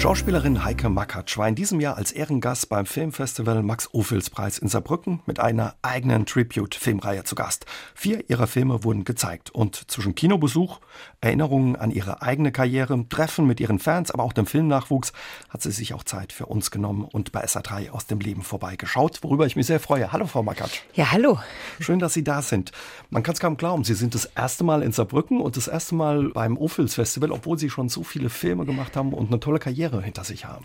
Schauspielerin Heike Makatsch war in diesem Jahr als Ehrengast beim Filmfestival Max-Ophüls-Preis in Saarbrücken mit einer eigenen Tribute-Filmreihe zu Gast. Vier ihrer Filme wurden gezeigt und zwischen Kinobesuch, Erinnerungen an ihre eigene Karriere, Treffen mit ihren Fans, aber auch dem Filmnachwuchs hat sie sich auch Zeit für uns genommen und bei SA3 aus dem Leben vorbeigeschaut, worüber ich mich sehr freue. Hallo Frau Makatsch. Ja, hallo. Schön, dass Sie da sind. Man kann es kaum glauben, Sie sind das erste Mal in Saarbrücken und das erste Mal beim Ophüls-Festival, obwohl Sie schon so viele Filme gemacht haben und eine tolle Karriere hinter sich haben.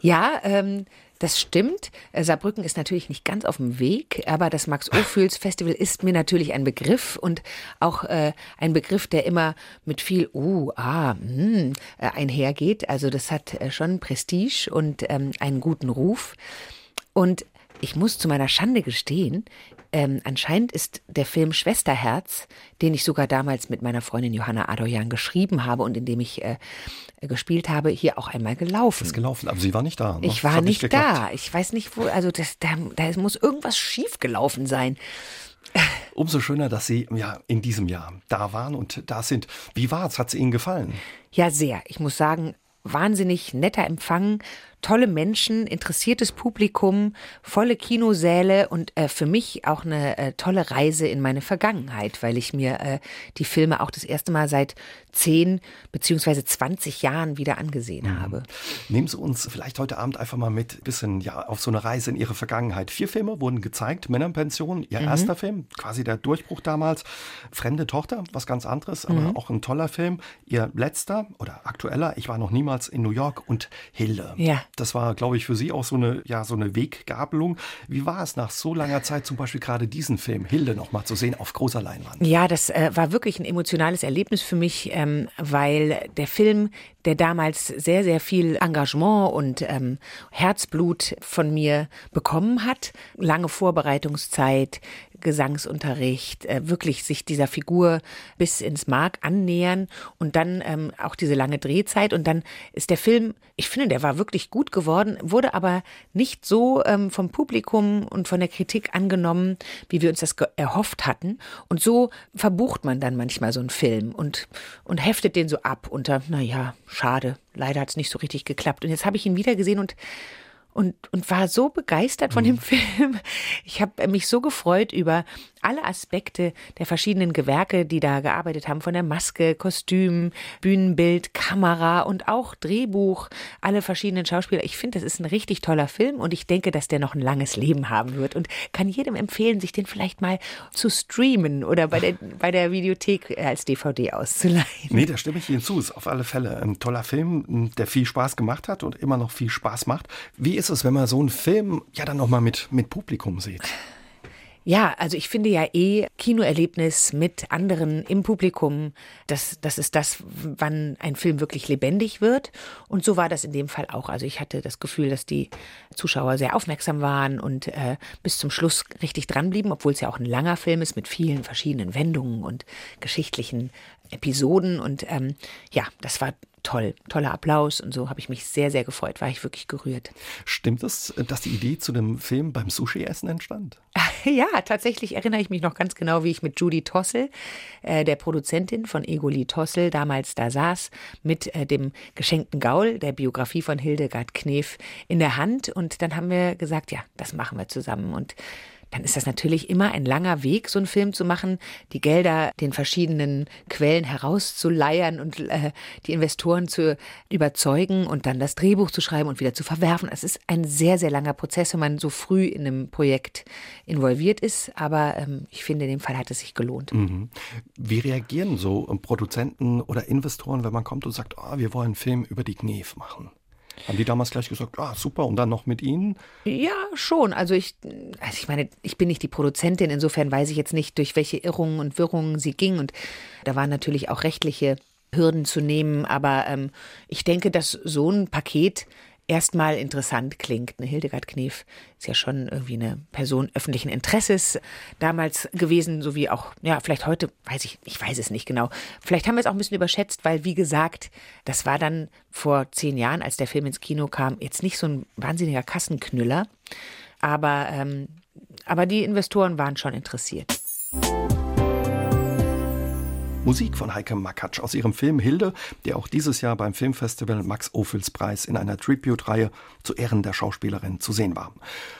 Ja, ähm, das stimmt. Äh, Saarbrücken ist natürlich nicht ganz auf dem Weg, aber das Max-Ophüls-Festival ist mir natürlich ein Begriff und auch äh, ein Begriff, der immer mit viel uh, ah, mm, äh, einhergeht. Also das hat äh, schon Prestige und ähm, einen guten Ruf. Und ich muss zu meiner Schande gestehen, ähm, anscheinend ist der Film Schwesterherz, den ich sogar damals mit meiner Freundin Johanna Adoyan geschrieben habe und in dem ich äh, gespielt habe, hier auch einmal gelaufen. Ist gelaufen, aber sie war nicht da. Ne? Ich war nicht, nicht da. Ich weiß nicht, wo, also das, da, da muss irgendwas schief gelaufen sein. Umso schöner, dass Sie ja in diesem Jahr da waren und da sind. Wie war es? Hat es Ihnen gefallen? Ja, sehr. Ich muss sagen, wahnsinnig netter Empfang, tolle Menschen, interessiertes Publikum, volle Kinosäle und äh, für mich auch eine äh, tolle Reise in meine Vergangenheit, weil ich mir äh, die Filme auch das erste Mal seit zehn beziehungsweise 20 Jahren wieder angesehen mhm. habe. Nehmen Sie uns vielleicht heute Abend einfach mal mit bisschen ja auf so eine Reise in Ihre Vergangenheit. Vier Filme wurden gezeigt, Männer in Pension, Ihr mhm. erster Film, quasi der Durchbruch damals, Fremde Tochter, was ganz anderes, aber mhm. auch ein toller Film. Ihr letzter oder aktueller, ich war noch niemals in New York und Hilde. Ja. Das war, glaube ich, für Sie auch so eine, ja, so eine Weggabelung. Wie war es nach so langer Zeit zum Beispiel gerade diesen Film Hilde noch mal zu sehen auf großer Leinwand? Ja, das äh, war wirklich ein emotionales Erlebnis für mich, ähm, weil der Film, der damals sehr, sehr viel Engagement und ähm, Herzblut von mir bekommen hat, lange Vorbereitungszeit, Gesangsunterricht, äh, wirklich sich dieser Figur bis ins Mark annähern und dann ähm, auch diese lange Drehzeit. Und dann ist der Film, ich finde, der war wirklich gut geworden, wurde aber nicht so ähm, vom Publikum und von der Kritik angenommen, wie wir uns das erhofft hatten. Und so verbucht man dann manchmal so einen Film und, und heftet den so ab unter, naja, schade, leider hat es nicht so richtig geklappt. Und jetzt habe ich ihn wieder gesehen und und, und war so begeistert von dem mhm. Film. Ich habe mich so gefreut über alle Aspekte der verschiedenen Gewerke, die da gearbeitet haben, von der Maske, Kostüm, Bühnenbild, Kamera und auch Drehbuch, alle verschiedenen Schauspieler. Ich finde, das ist ein richtig toller Film und ich denke, dass der noch ein langes Leben haben wird und kann jedem empfehlen, sich den vielleicht mal zu streamen oder bei der, bei der Videothek als DVD auszuleihen. Nee, da stimme ich Ihnen zu. Ist auf alle Fälle ein toller Film, der viel Spaß gemacht hat und immer noch viel Spaß macht. Wie ist es, wenn man so einen Film ja dann nochmal mit, mit Publikum sieht? Ja, also ich finde ja eh Kinoerlebnis mit anderen im Publikum, das, das ist das, wann ein Film wirklich lebendig wird. Und so war das in dem Fall auch. Also ich hatte das Gefühl, dass die Zuschauer sehr aufmerksam waren und äh, bis zum Schluss richtig dranblieben, obwohl es ja auch ein langer Film ist mit vielen verschiedenen Wendungen und geschichtlichen Episoden. Und ähm, ja, das war toll, toller Applaus und so habe ich mich sehr, sehr gefreut, war ich wirklich gerührt. Stimmt es, dass die Idee zu dem Film beim Sushi-Essen entstand? Ja, tatsächlich erinnere ich mich noch ganz genau, wie ich mit Judy Tossel, äh, der Produzentin von Egoli Tossel, damals da saß, mit äh, dem geschenkten Gaul, der Biografie von Hildegard Knef, in der Hand. Und dann haben wir gesagt, ja, das machen wir zusammen. Und dann ist das natürlich immer ein langer Weg, so einen Film zu machen, die Gelder den verschiedenen Quellen herauszuleiern und äh, die Investoren zu überzeugen und dann das Drehbuch zu schreiben und wieder zu verwerfen. Es ist ein sehr, sehr langer Prozess, wenn man so früh in einem Projekt involviert ist. Aber ähm, ich finde, in dem Fall hat es sich gelohnt. Mhm. Wie reagieren so Produzenten oder Investoren, wenn man kommt und sagt, oh, wir wollen einen Film über die Knef machen? Haben die damals gleich gesagt, ah, super, und dann noch mit Ihnen? Ja, schon. Also ich, also ich meine, ich bin nicht die Produzentin, insofern weiß ich jetzt nicht, durch welche Irrungen und Wirrungen sie ging. Und da waren natürlich auch rechtliche Hürden zu nehmen. Aber ähm, ich denke, dass so ein Paket erstmal interessant klingt. Eine Hildegard Knef ist ja schon irgendwie eine Person öffentlichen Interesses damals gewesen, so wie auch, ja, vielleicht heute, weiß ich, ich weiß es nicht genau. Vielleicht haben wir es auch ein bisschen überschätzt, weil, wie gesagt, das war dann vor zehn Jahren, als der Film ins Kino kam, jetzt nicht so ein wahnsinniger Kassenknüller. Aber, ähm, aber die Investoren waren schon interessiert. Musik von Heike Makatsch aus ihrem Film Hilde, der auch dieses Jahr beim Filmfestival Max Ophüls Preis in einer Tribute-Reihe zu Ehren der Schauspielerin zu sehen war.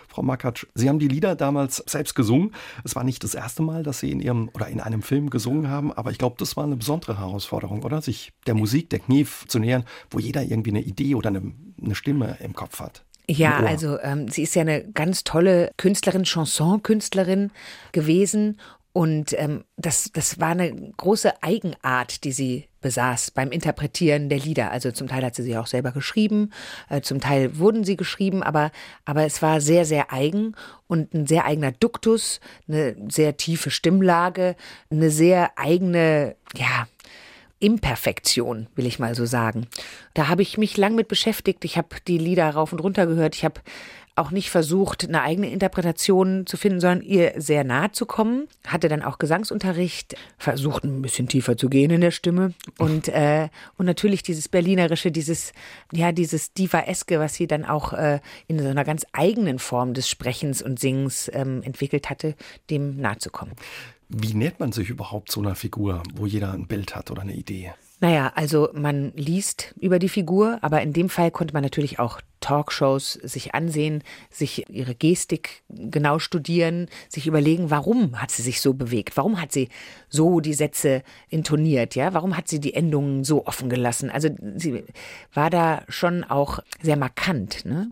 Frau Makatsch, Sie haben die Lieder damals selbst gesungen. Es war nicht das erste Mal, dass Sie in Ihrem oder in einem Film gesungen haben, aber ich glaube, das war eine besondere Herausforderung, oder? Sich der Musik, der Knief zu nähern, wo jeder irgendwie eine Idee oder eine, eine Stimme im Kopf hat. Ja, also ähm, sie ist ja eine ganz tolle Künstlerin, Chanson-Künstlerin gewesen und ähm, das, das war eine große Eigenart, die sie besaß beim Interpretieren der Lieder. Also zum Teil hat sie sie auch selber geschrieben, äh, zum Teil wurden sie geschrieben, aber, aber es war sehr, sehr eigen und ein sehr eigener Duktus, eine sehr tiefe Stimmlage, eine sehr eigene, ja, Imperfektion, will ich mal so sagen. Da habe ich mich lang mit beschäftigt. Ich habe die Lieder rauf und runter gehört. Ich habe auch nicht versucht, eine eigene Interpretation zu finden, sondern ihr sehr nahe zu kommen. Hatte dann auch Gesangsunterricht, versucht ein bisschen tiefer zu gehen in der Stimme und äh, und natürlich dieses berlinerische, dieses ja dieses Diva-eske, was sie dann auch äh, in so einer ganz eigenen Form des Sprechens und Singens ähm, entwickelt hatte, dem nahe zu kommen. Wie nähert man sich überhaupt so einer Figur, wo jeder ein Bild hat oder eine Idee? Naja, also man liest über die Figur, aber in dem Fall konnte man natürlich auch Talkshows sich ansehen, sich ihre Gestik genau studieren, sich überlegen, warum hat sie sich so bewegt, warum hat sie so die Sätze intoniert, ja, warum hat sie die Endungen so offen gelassen. Also sie war da schon auch sehr markant, ne?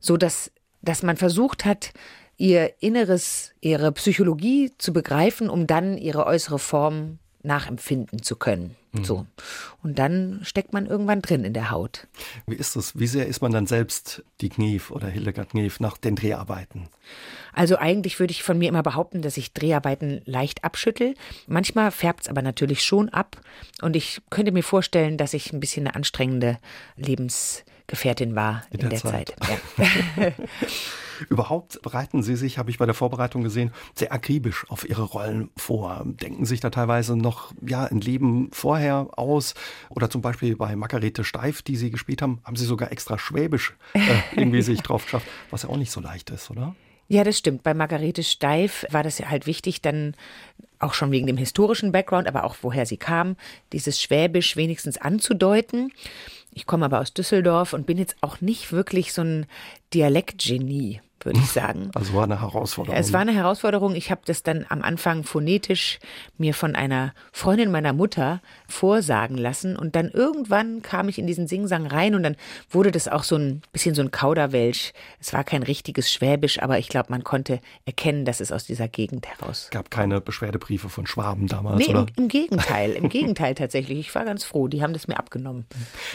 so dass dass man versucht hat, ihr Inneres, ihre Psychologie zu begreifen, um dann ihre äußere Form nachempfinden zu können. Mhm. So. Und dann steckt man irgendwann drin in der Haut. Wie ist das? Wie sehr ist man dann selbst die Knief oder Hildegard Knief nach den Dreharbeiten? Also eigentlich würde ich von mir immer behaupten, dass ich Dreharbeiten leicht abschüttel. Manchmal färbt es aber natürlich schon ab. Und ich könnte mir vorstellen, dass ich ein bisschen eine anstrengende Lebensgefährtin war in, in der, der, Zeit. Zeit. Ja. Überhaupt bereiten Sie sich, habe ich bei der Vorbereitung gesehen, sehr akribisch auf Ihre Rollen vor. Denken sich da teilweise noch ja, ein Leben vorher aus. Oder zum Beispiel bei Margarete Steif, die Sie gespielt haben, haben Sie sogar extra Schwäbisch äh, irgendwie sich drauf geschafft, was ja auch nicht so leicht ist, oder? Ja, das stimmt. Bei Margarete Steif war das ja halt wichtig, dann auch schon wegen dem historischen Background, aber auch woher sie kam, dieses Schwäbisch wenigstens anzudeuten. Ich komme aber aus Düsseldorf und bin jetzt auch nicht wirklich so ein Dialektgenie würde ich sagen. Also war eine Herausforderung. Es war eine Herausforderung. Ich habe das dann am Anfang phonetisch mir von einer Freundin meiner Mutter vorsagen lassen und dann irgendwann kam ich in diesen Singsang rein und dann wurde das auch so ein bisschen so ein Kauderwelsch. Es war kein richtiges Schwäbisch, aber ich glaube, man konnte erkennen, dass es aus dieser Gegend heraus. Es gab keine Beschwerdebriefe von Schwaben damals, nee, oder? Im, im Gegenteil, im Gegenteil tatsächlich. Ich war ganz froh, die haben das mir abgenommen.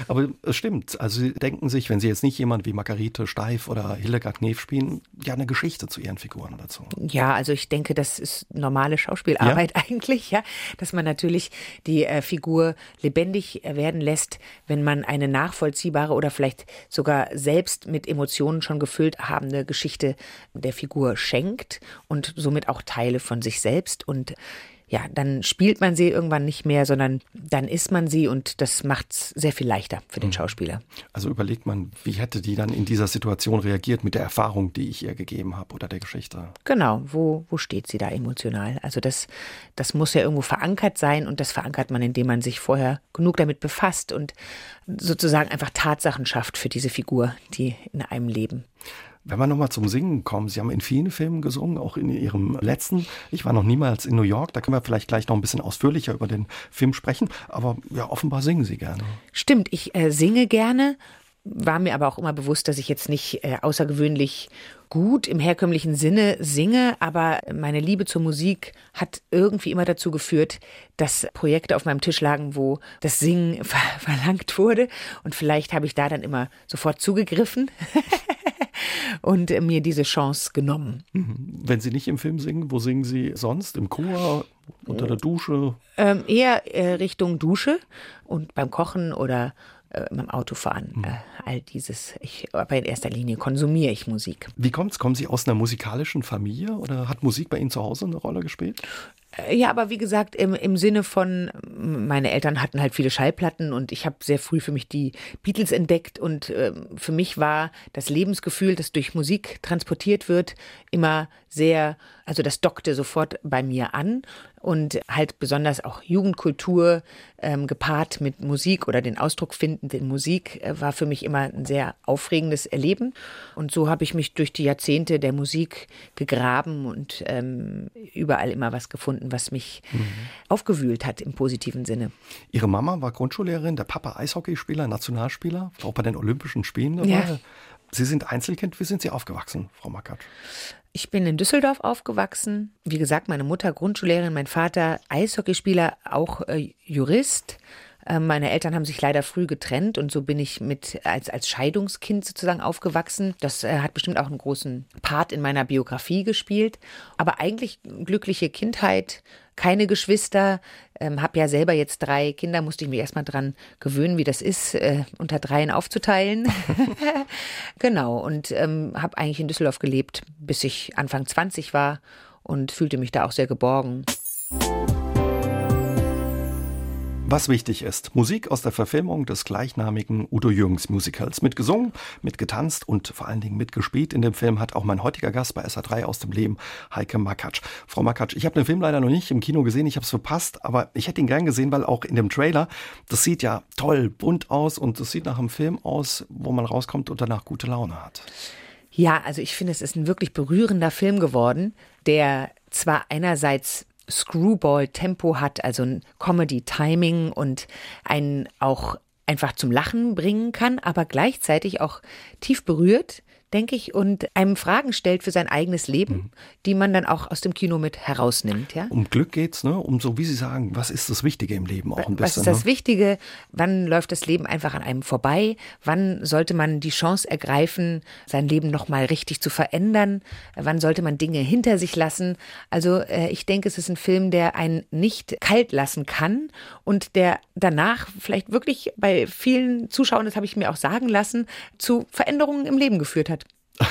Aber es stimmt. Also Sie denken sich, wenn Sie jetzt nicht jemand wie Margarete Steif oder Hildegard Knef spielen, ja eine Geschichte zu ihren Figuren dazu. Ja, also ich denke, das ist normale Schauspielarbeit ja? eigentlich, ja, dass man natürlich die äh, Figur lebendig werden lässt, wenn man eine nachvollziehbare oder vielleicht sogar selbst mit Emotionen schon gefüllt habende Geschichte der Figur schenkt und somit auch Teile von sich selbst und ja, dann spielt man sie irgendwann nicht mehr, sondern dann ist man sie und das macht es sehr viel leichter für den mhm. Schauspieler. Also überlegt man, wie hätte die dann in dieser Situation reagiert mit der Erfahrung, die ich ihr gegeben habe oder der Geschichte? Genau, wo, wo steht sie da emotional? Also das, das muss ja irgendwo verankert sein und das verankert man, indem man sich vorher genug damit befasst und sozusagen einfach Tatsachen schafft für diese Figur, die in einem leben. Wenn wir nochmal zum Singen kommen, Sie haben in vielen Filmen gesungen, auch in Ihrem letzten. Ich war noch niemals in New York, da können wir vielleicht gleich noch ein bisschen ausführlicher über den Film sprechen. Aber ja, offenbar singen Sie gerne. Stimmt, ich äh, singe gerne, war mir aber auch immer bewusst, dass ich jetzt nicht äh, außergewöhnlich gut im herkömmlichen Sinne singe, aber meine Liebe zur Musik hat irgendwie immer dazu geführt, dass Projekte auf meinem Tisch lagen, wo das Singen ver verlangt wurde. Und vielleicht habe ich da dann immer sofort zugegriffen. und mir diese Chance genommen. Mhm. Wenn Sie nicht im Film singen, wo singen Sie sonst? Im Chor, unter der Dusche? Ähm, eher äh, Richtung Dusche und beim Kochen oder äh, beim Autofahren. Mhm. Äh, all dieses. Ich, aber in erster Linie konsumiere ich Musik. Wie kommt's? Kommen Sie aus einer musikalischen Familie oder hat Musik bei Ihnen zu Hause eine Rolle gespielt? Äh, ja, aber wie gesagt, im, im Sinne von meine Eltern hatten halt viele Schallplatten und ich habe sehr früh für mich die Beatles entdeckt und äh, für mich war das Lebensgefühl, das durch Musik transportiert wird, immer sehr, also das dockte sofort bei mir an und halt besonders auch Jugendkultur ähm, gepaart mit Musik oder den Ausdruck findend in Musik äh, war für mich immer ein sehr aufregendes Erleben und so habe ich mich durch die Jahrzehnte der Musik gegraben und ähm, überall immer was gefunden, was mich mhm. aufgewühlt hat im positiven Sinne. Ihre Mama war Grundschullehrerin, der Papa Eishockeyspieler, Nationalspieler, auch bei den Olympischen Spielen dabei. Ja. Sie sind Einzelkind. Wie sind Sie aufgewachsen, Frau Mackert? Ich bin in Düsseldorf aufgewachsen. Wie gesagt, meine Mutter Grundschullehrerin, mein Vater Eishockeyspieler, auch äh, Jurist. Äh, meine Eltern haben sich leider früh getrennt und so bin ich mit als, als Scheidungskind sozusagen aufgewachsen. Das äh, hat bestimmt auch einen großen Part in meiner Biografie gespielt. Aber eigentlich glückliche Kindheit, keine Geschwister, ähm, habe ja selber jetzt drei Kinder, musste ich mich erstmal dran gewöhnen, wie das ist, äh, unter dreien aufzuteilen. genau, und ähm, habe eigentlich in Düsseldorf gelebt, bis ich Anfang 20 war und fühlte mich da auch sehr geborgen. Was wichtig ist, Musik aus der Verfilmung des gleichnamigen Udo Jürgens Musicals. Mitgesungen, mitgetanzt und vor allen Dingen mitgespielt in dem Film hat auch mein heutiger Gast bei SA3 aus dem Leben, Heike Makatsch. Frau Makatsch, ich habe den Film leider noch nicht im Kino gesehen, ich habe es verpasst, aber ich hätte ihn gern gesehen, weil auch in dem Trailer, das sieht ja toll, bunt aus und das sieht nach einem Film aus, wo man rauskommt und danach gute Laune hat. Ja, also ich finde, es ist ein wirklich berührender Film geworden, der zwar einerseits Screwball-Tempo hat, also ein Comedy-Timing und einen auch einfach zum Lachen bringen kann, aber gleichzeitig auch tief berührt denke ich, und einem Fragen stellt für sein eigenes Leben, mhm. die man dann auch aus dem Kino mit herausnimmt. Ja? Um Glück geht's, ne? Um so, wie Sie sagen, was ist das Wichtige im Leben auch ein bisschen. Was ist das ne? Wichtige? Wann läuft das Leben einfach an einem vorbei? Wann sollte man die Chance ergreifen, sein Leben nochmal richtig zu verändern? Wann sollte man Dinge hinter sich lassen? Also äh, ich denke, es ist ein Film, der einen nicht kalt lassen kann und der danach vielleicht wirklich bei vielen Zuschauern, das habe ich mir auch sagen lassen, zu Veränderungen im Leben geführt hat.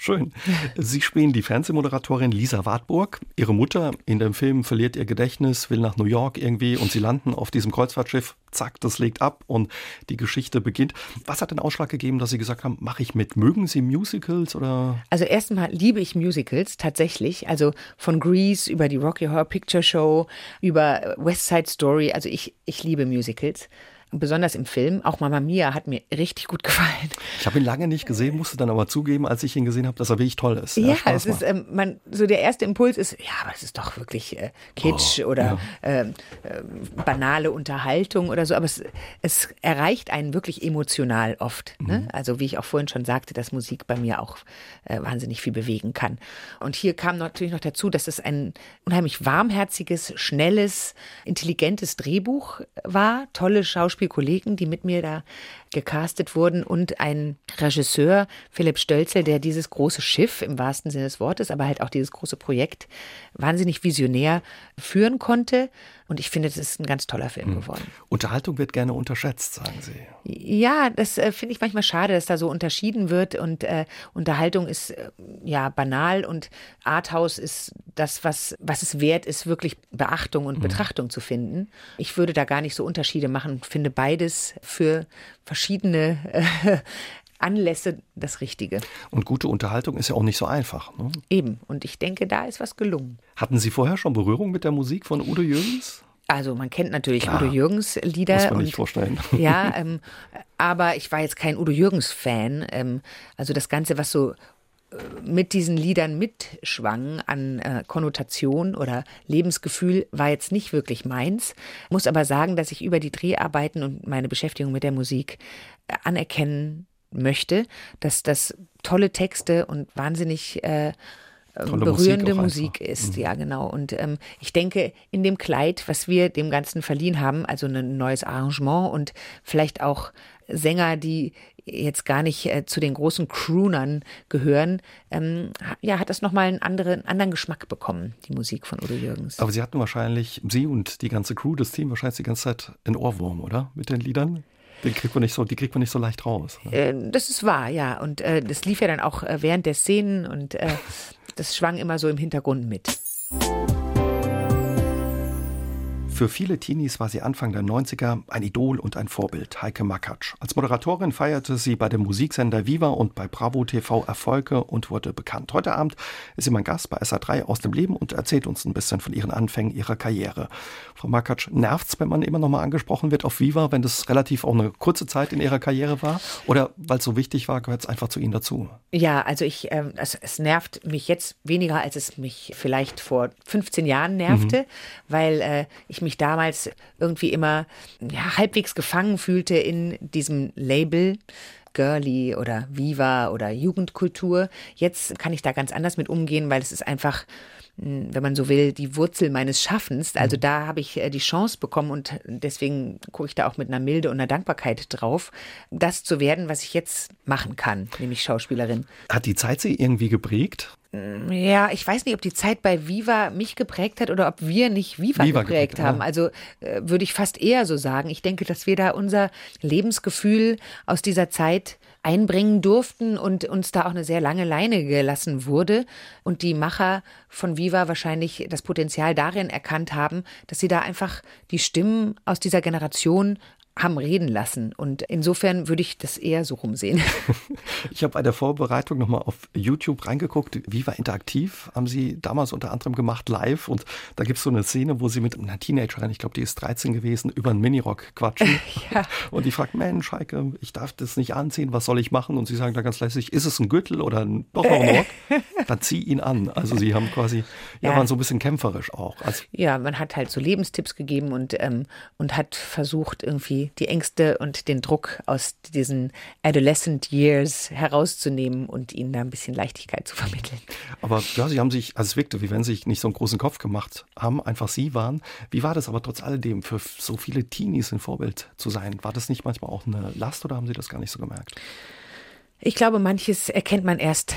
Schön. Sie spielen die Fernsehmoderatorin Lisa Wartburg. Ihre Mutter in dem Film verliert ihr Gedächtnis, will nach New York irgendwie und sie landen auf diesem Kreuzfahrtschiff. Zack, das legt ab und die Geschichte beginnt. Was hat den Ausschlag gegeben, dass Sie gesagt haben, mache ich mit? Mögen Sie Musicals oder? Also erstmal liebe ich Musicals tatsächlich. Also von Grease über die Rocky Horror Picture Show über West Side Story. Also ich, ich liebe Musicals besonders im Film. Auch Mama Mia hat mir richtig gut gefallen. Ich habe ihn lange nicht gesehen, musste dann aber zugeben, als ich ihn gesehen habe, dass er wirklich toll ist. Ja, es ist, ähm, man, so der erste Impuls ist, ja, aber es ist doch wirklich äh, Kitsch oh, oder ja. Ähm, äh, banale Unterhaltung oder so, aber es, es erreicht einen wirklich emotional oft. Ne? Mhm. Also wie ich auch vorhin schon sagte, dass Musik bei mir auch äh, wahnsinnig viel bewegen kann. Und hier kam natürlich noch dazu, dass es ein unheimlich warmherziges, schnelles, intelligentes Drehbuch war, tolle Schauspieler Schauspielkollegen, die mit mir da gecastet wurden und ein Regisseur, Philipp Stölzel, der dieses große Schiff im wahrsten Sinne des Wortes, aber halt auch dieses große Projekt wahnsinnig visionär führen konnte. Und ich finde, das ist ein ganz toller Film mhm. geworden. Unterhaltung wird gerne unterschätzt, sagen Sie. Ja, das äh, finde ich manchmal schade, dass da so unterschieden wird. Und äh, Unterhaltung ist äh, ja banal und Arthouse ist das, was, was es wert ist, wirklich Beachtung und mhm. Betrachtung zu finden. Ich würde da gar nicht so Unterschiede machen, finde beides für verschiedene äh, Anlässe das Richtige. Und gute Unterhaltung ist ja auch nicht so einfach. Ne? Eben. Und ich denke, da ist was gelungen. Hatten Sie vorher schon Berührung mit der Musik von Udo Jürgens? Also man kennt natürlich Klar, Udo Jürgens Lieder. Muss man nicht vorstellen. Ja, ähm, aber ich war jetzt kein Udo Jürgens Fan. Ähm, also das Ganze, was so mit diesen Liedern mitschwang an äh, Konnotation oder Lebensgefühl, war jetzt nicht wirklich meins. Muss aber sagen, dass ich über die Dreharbeiten und meine Beschäftigung mit der Musik äh, anerkennen möchte, dass das tolle Texte und wahnsinnig äh, Tolle berührende Musik, Musik ist. Mhm. Ja, genau. Und ähm, ich denke, in dem Kleid, was wir dem Ganzen verliehen haben, also ein neues Arrangement und vielleicht auch Sänger, die jetzt gar nicht äh, zu den großen Croonern gehören, ähm, ja, hat das nochmal einen anderen, anderen Geschmack bekommen, die Musik von Udo Jürgens. Aber Sie hatten wahrscheinlich, Sie und die ganze Crew, das Team, wahrscheinlich die ganze Zeit in Ohrwurm, oder? Mit den Liedern? Den kriegt man nicht so, die kriegt man nicht so leicht raus. Ne? Äh, das ist wahr, ja. Und äh, das lief ja dann auch äh, während der Szenen und äh, das schwang immer so im Hintergrund mit. Für viele Teenies war sie Anfang der 90er ein Idol und ein Vorbild, Heike Makatsch. Als Moderatorin feierte sie bei dem Musiksender Viva und bei Bravo TV Erfolge und wurde bekannt. Heute Abend ist sie mein Gast bei SA3 aus dem Leben und erzählt uns ein bisschen von ihren Anfängen, ihrer Karriere. Frau Makatsch, nervt's, wenn man immer noch mal angesprochen wird auf Viva, wenn das relativ auch eine kurze Zeit in ihrer Karriere war? Oder weil es so wichtig war, gehört es einfach zu Ihnen dazu? Ja, also ich, äh, es, es nervt mich jetzt weniger, als es mich vielleicht vor 15 Jahren nervte, mhm. weil äh, ich mich damals irgendwie immer ja, halbwegs gefangen fühlte in diesem Label. Girly oder Viva oder Jugendkultur. Jetzt kann ich da ganz anders mit umgehen, weil es ist einfach wenn man so will, die Wurzel meines Schaffens. Also mhm. da habe ich äh, die Chance bekommen und deswegen gucke ich da auch mit einer Milde und einer Dankbarkeit drauf, das zu werden, was ich jetzt machen kann, nämlich Schauspielerin. Hat die Zeit Sie irgendwie geprägt? Ja, ich weiß nicht, ob die Zeit bei Viva mich geprägt hat oder ob wir nicht Viva, Viva geprägt, geprägt, haben. Ja. Also äh, würde ich fast eher so sagen. Ich denke, dass wir da unser Lebensgefühl aus dieser Zeit einbringen durften und uns da auch eine sehr lange Leine gelassen wurde und die Macher von Viva wahrscheinlich das Potenzial darin erkannt haben, dass sie da einfach die Stimmen aus dieser Generation haben reden lassen. Und insofern würde ich das eher so rumsehen. Ich habe bei der Vorbereitung nochmal auf YouTube reingeguckt. Viva Interaktiv haben Sie damals unter anderem gemacht live. Und da gibt es so eine Szene, wo Sie mit einer Teenagerin, ich glaube, die ist 13 gewesen, über einen Minirock quatschen. ja. Und die fragt, Mensch, Heike, ich darf das nicht anziehen, was soll ich machen? Und Sie sagen da ganz lässig, ist es ein Gürtel oder ein, doch noch ein Rock? Dann zieh ihn an. Also Sie haben quasi, ja, ja. waren so ein bisschen kämpferisch auch. Also, ja, man hat halt so Lebenstipps gegeben und, ähm, und hat versucht, irgendwie die, Ängste und den Druck aus diesen Adolescent Years herauszunehmen und ihnen da ein bisschen Leichtigkeit zu vermitteln. Aber ja, Sie haben sich, also es wirkte, wie wenn Sie sich nicht so einen großen Kopf gemacht haben, einfach Sie waren. Wie war das aber trotz alledem für so viele Teenies ein Vorbild zu sein? War das nicht manchmal auch eine Last oder haben Sie das gar nicht so gemerkt? Ich glaube, manches erkennt man erst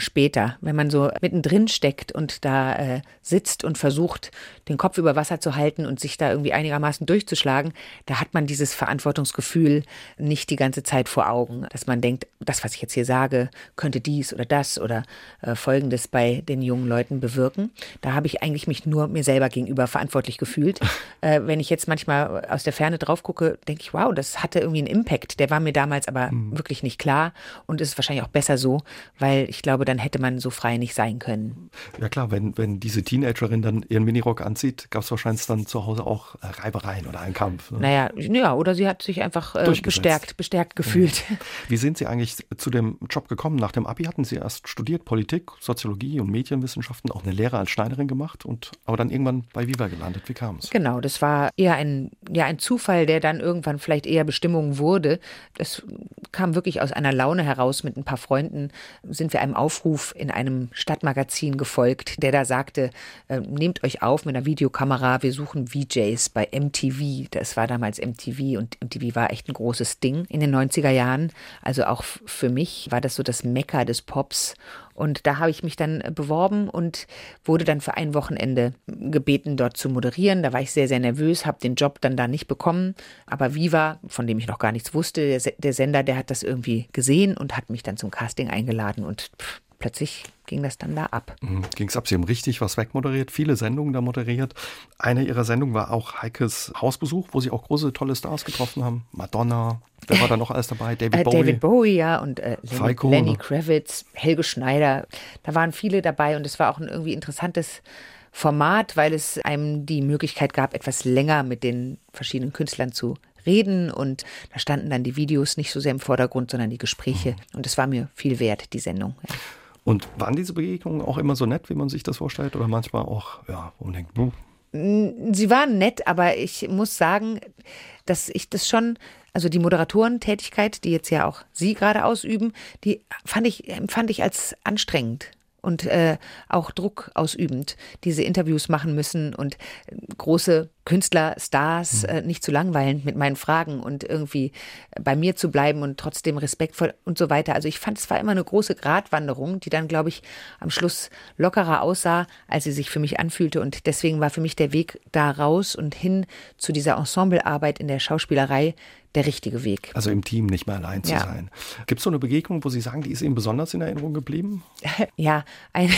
später, wenn man so mittendrin steckt und da äh, sitzt und versucht, den Kopf über Wasser zu halten und sich da irgendwie einigermaßen durchzuschlagen, da hat man dieses Verantwortungsgefühl nicht die ganze Zeit vor Augen, dass man denkt, das, was ich jetzt hier sage, könnte dies oder das oder äh, Folgendes bei den jungen Leuten bewirken. Da habe ich eigentlich mich nur mir selber gegenüber verantwortlich gefühlt. Äh, wenn ich jetzt manchmal aus der Ferne drauf gucke, denke ich, wow, das hatte irgendwie einen Impact. Der war mir damals aber mhm. wirklich nicht klar und ist wahrscheinlich auch besser so, weil ich glaube, dann hätte man so frei nicht sein können. Ja klar, wenn, wenn diese Teenagerin dann ihren Minirock anzieht, gab es wahrscheinlich dann zu Hause auch äh, Reibereien oder einen Kampf. Ne? Naja, ja, oder sie hat sich einfach äh, bestärkt, bestärkt gefühlt. Ja. Wie sind Sie eigentlich zu dem Job gekommen? Nach dem Abi hatten Sie erst studiert Politik, Soziologie und Medienwissenschaften, auch eine Lehre als Schneiderin gemacht und aber dann irgendwann bei Viva gelandet. Wie kam es? Genau, das war eher ein, ja, ein Zufall, der dann irgendwann vielleicht eher Bestimmung wurde. Das kam wirklich aus einer Laune heraus mit ein paar Freunden, sind wir einem Aufruf Aufruf in einem Stadtmagazin gefolgt, der da sagte, äh, nehmt euch auf mit einer Videokamera, wir suchen VJs bei MTV. Das war damals MTV und MTV war echt ein großes Ding in den 90er Jahren. Also auch für mich war das so das Mekka des Pops. Und da habe ich mich dann beworben und wurde dann für ein Wochenende gebeten, dort zu moderieren. Da war ich sehr, sehr nervös, habe den Job dann da nicht bekommen. Aber Viva, von dem ich noch gar nichts wusste, der, Sender, der hat das irgendwie gesehen und hat mich dann zum Casting eingeladen und pff, plötzlich ging das dann da ab. Mhm, ging es ab. Sie haben richtig was wegmoderiert, viele Sendungen da moderiert. Eine Ihrer Sendungen war auch Heikes Hausbesuch, wo Sie auch große, tolle Stars getroffen haben. Madonna, wer war da noch alles dabei? David äh, Bowie. David Bowie, ja, und äh, Lenny, Lenny Kravitz, Helge Schneider. Da waren viele dabei und es war auch ein irgendwie interessantes Format, weil es einem die Möglichkeit gab, etwas länger mit den verschiedenen Künstlern zu reden und da standen dann die Videos nicht so sehr im Vordergrund, sondern die Gespräche mhm. und es war mir viel wert, die Sendung. Und waren diese Begegnungen auch immer so nett, wie man sich das vorstellt? Oder manchmal auch, ja, wo man denkt, buh. Sie waren nett, aber ich muss sagen, dass ich das schon, also die Moderatorentätigkeit, die jetzt ja auch Sie gerade ausüben, die fand ich, empfand ich als anstrengend und äh, auch Druck ausübend diese Interviews machen müssen und äh, große Künstler, Stars hm. äh, nicht zu langweilen mit meinen Fragen und irgendwie bei mir zu bleiben und trotzdem respektvoll und so weiter. Also ich fand, es war immer eine große Gratwanderung, die dann, glaube ich, am Schluss lockerer aussah, als sie sich für mich anfühlte. Und deswegen war für mich der Weg da raus und hin zu dieser Ensemblearbeit in der Schauspielerei der richtige Weg. Also im Team nicht mehr allein zu ja. sein. Gibt es so eine Begegnung, wo Sie sagen, die ist Ihnen besonders in Erinnerung geblieben? Ja, eine,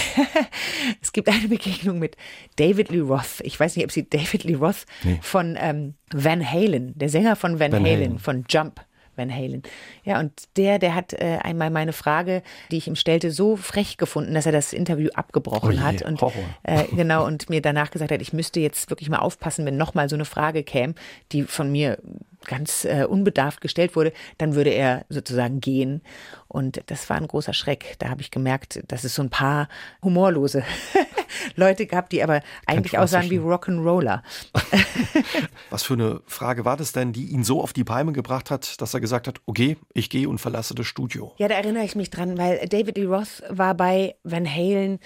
es gibt eine Begegnung mit David Lee Roth. Ich weiß nicht, ob Sie David Lee Roth Roth nee. von ähm, Van Halen, der Sänger von Van, Van Halen, Halen, von Jump. Van Halen. Ja, und der, der hat äh, einmal meine Frage, die ich ihm stellte, so frech gefunden, dass er das Interview abgebrochen oh je, hat und äh, genau und mir danach gesagt hat, ich müsste jetzt wirklich mal aufpassen, wenn nochmal so eine Frage käme, die von mir ganz äh, unbedarft gestellt wurde, dann würde er sozusagen gehen. Und das war ein großer Schreck. Da habe ich gemerkt, dass es so ein paar humorlose Leute gab, die aber eigentlich aussahen wie Rock'n'Roller. Was für eine Frage war das denn, die ihn so auf die Palme gebracht hat, dass er gesagt hat, okay, ich gehe und verlasse das Studio? Ja, da erinnere ich mich dran, weil David Lee Roth war bei Van Halen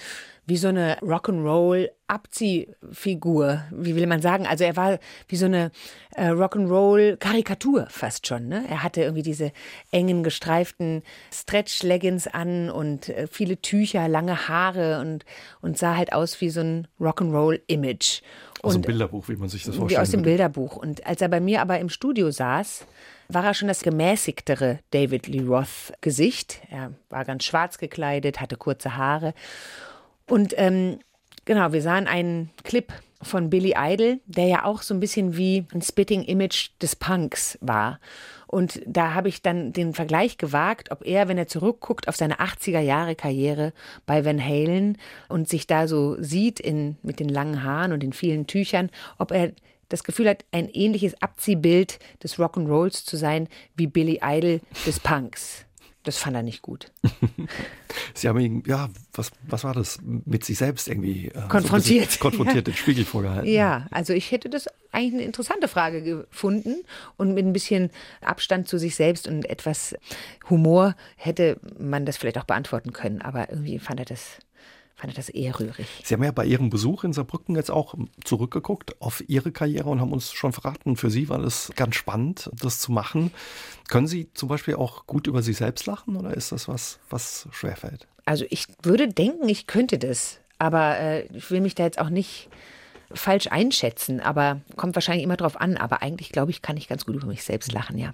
wie so eine Rock'n'Roll-Abziehfigur. Wie will man sagen? Also er war wie so eine äh, Rock'n'Roll-Karikatur fast schon. Ne? Er hatte irgendwie diese engen gestreiften Stretch-Leggings an und äh, viele Tücher, lange Haare und, und sah halt aus wie so ein Rock'n'Roll-Image. Aus dem Bilderbuch, wie man sich das vorstellt. Wie aus dem Bilderbuch. Und als er bei mir aber im Studio saß, war er schon das gemäßigtere David Lee Roth Gesicht. Er war ganz schwarz gekleidet, hatte kurze Haare und ähm, genau, wir sahen einen Clip von Billy Idol, der ja auch so ein bisschen wie ein Spitting Image des Punks war. Und da habe ich dann den Vergleich gewagt, ob er, wenn er zurückguckt auf seine 80er Jahre Karriere bei Van Halen und sich da so sieht in, mit den langen Haaren und den vielen Tüchern, ob er das Gefühl hat, ein ähnliches Abziehbild des Rock'n'Rolls zu sein wie Billy Idol des Punks. Das fand er nicht gut. Sie haben ihn, ja, was, was war das? Mit sich selbst irgendwie äh, konfrontiert. So konfrontiert, ja. den Spiegel vorgehalten. Ja, also ich hätte das eigentlich eine interessante Frage gefunden und mit ein bisschen Abstand zu sich selbst und etwas Humor hätte man das vielleicht auch beantworten können. Aber irgendwie fand er das fand ich das eher rührig. Sie haben ja bei Ihrem Besuch in Saarbrücken jetzt auch zurückgeguckt auf Ihre Karriere und haben uns schon verraten, für Sie war das ganz spannend, das zu machen. Können Sie zum Beispiel auch gut über sich selbst lachen oder ist das was, was schwerfällt? Also ich würde denken, ich könnte das, aber äh, ich will mich da jetzt auch nicht falsch einschätzen, aber kommt wahrscheinlich immer drauf an. Aber eigentlich glaube ich, kann ich ganz gut über mich selbst lachen, ja.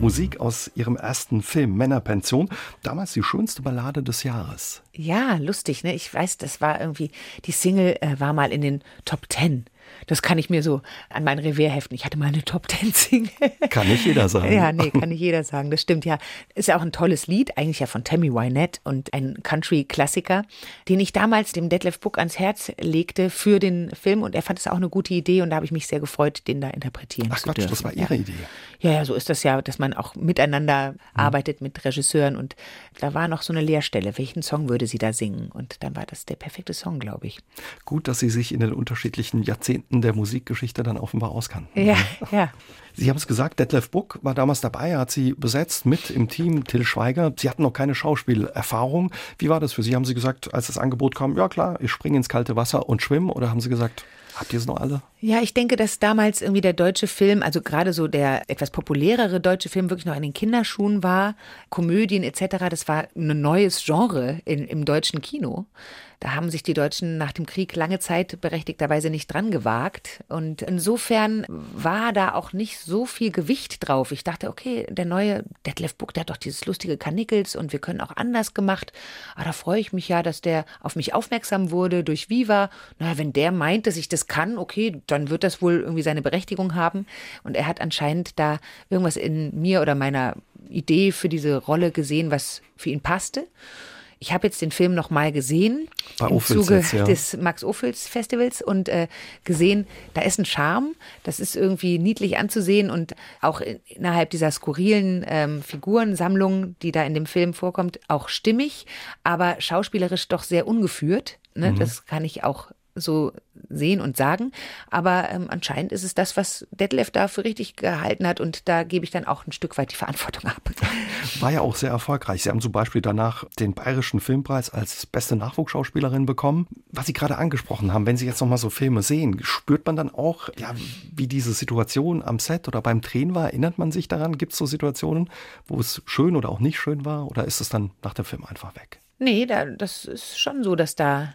Musik aus ihrem ersten Film Männerpension. Damals die schönste Ballade des Jahres. Ja, lustig, ne? Ich weiß, das war irgendwie, die Single äh, war mal in den Top Ten das kann ich mir so an mein Revier heften. Ich hatte mal eine Top Ten Single. Kann nicht jeder sagen. Ja, nee, kann nicht jeder sagen. Das stimmt ja. Ist ja auch ein tolles Lied, eigentlich ja von Tammy Wynette und ein Country-Klassiker, den ich damals dem Detlef Book ans Herz legte für den Film und er fand es auch eine gute Idee und da habe ich mich sehr gefreut, den da interpretieren Ach, zu Quatsch, dürfen. das war Ihre ja. Idee. Ja, ja, so ist das ja, dass man auch miteinander mhm. arbeitet mit Regisseuren und da war noch so eine Leerstelle. Welchen Song würde sie da singen? Und dann war das der perfekte Song, glaube ich. Gut, dass Sie sich in den unterschiedlichen Jahrzehnten der Musikgeschichte dann offenbar auskannten. Ja, ja. Sie haben es gesagt, Detlef Buck war damals dabei, er hat Sie besetzt mit im Team Till Schweiger. Sie hatten noch keine Schauspielerfahrung. Wie war das für Sie? Haben Sie gesagt, als das Angebot kam, ja klar, ich springe ins kalte Wasser und schwimme? Oder haben Sie gesagt, Habt ihr es noch alle? Ja, ich denke, dass damals irgendwie der deutsche Film, also gerade so der etwas populärere deutsche Film wirklich noch in den Kinderschuhen war. Komödien etc., das war ein neues Genre in, im deutschen Kino. Da haben sich die Deutschen nach dem Krieg lange Zeit berechtigterweise nicht dran gewagt. Und insofern war da auch nicht so viel Gewicht drauf. Ich dachte, okay, der neue Detlef Buck, der hat doch dieses lustige Karnickels und wir können auch anders gemacht. Aber da freue ich mich ja, dass der auf mich aufmerksam wurde durch Viva. Na, wenn der meint, dass ich das kann, okay, dann wird das wohl irgendwie seine Berechtigung haben. Und er hat anscheinend da irgendwas in mir oder meiner Idee für diese Rolle gesehen, was für ihn passte. Ich habe jetzt den Film noch mal gesehen Bei im Ophüls Zuge jetzt, ja. des Max Ophüls Festivals und äh, gesehen, da ist ein Charme, das ist irgendwie niedlich anzusehen und auch innerhalb dieser skurrilen ähm, Figurensammlung, die da in dem Film vorkommt, auch stimmig, aber schauspielerisch doch sehr ungeführt. Ne? Mhm. Das kann ich auch so sehen und sagen. Aber ähm, anscheinend ist es das, was Detlef da für richtig gehalten hat. Und da gebe ich dann auch ein Stück weit die Verantwortung ab. War ja auch sehr erfolgreich. Sie haben zum Beispiel danach den Bayerischen Filmpreis als beste Nachwuchsschauspielerin bekommen. Was Sie gerade angesprochen haben, wenn Sie jetzt nochmal so Filme sehen, spürt man dann auch, ja, wie diese Situation am Set oder beim Drehen war? Erinnert man sich daran? Gibt es so Situationen, wo es schön oder auch nicht schön war? Oder ist es dann nach dem Film einfach weg? Nee, da, das ist schon so, dass da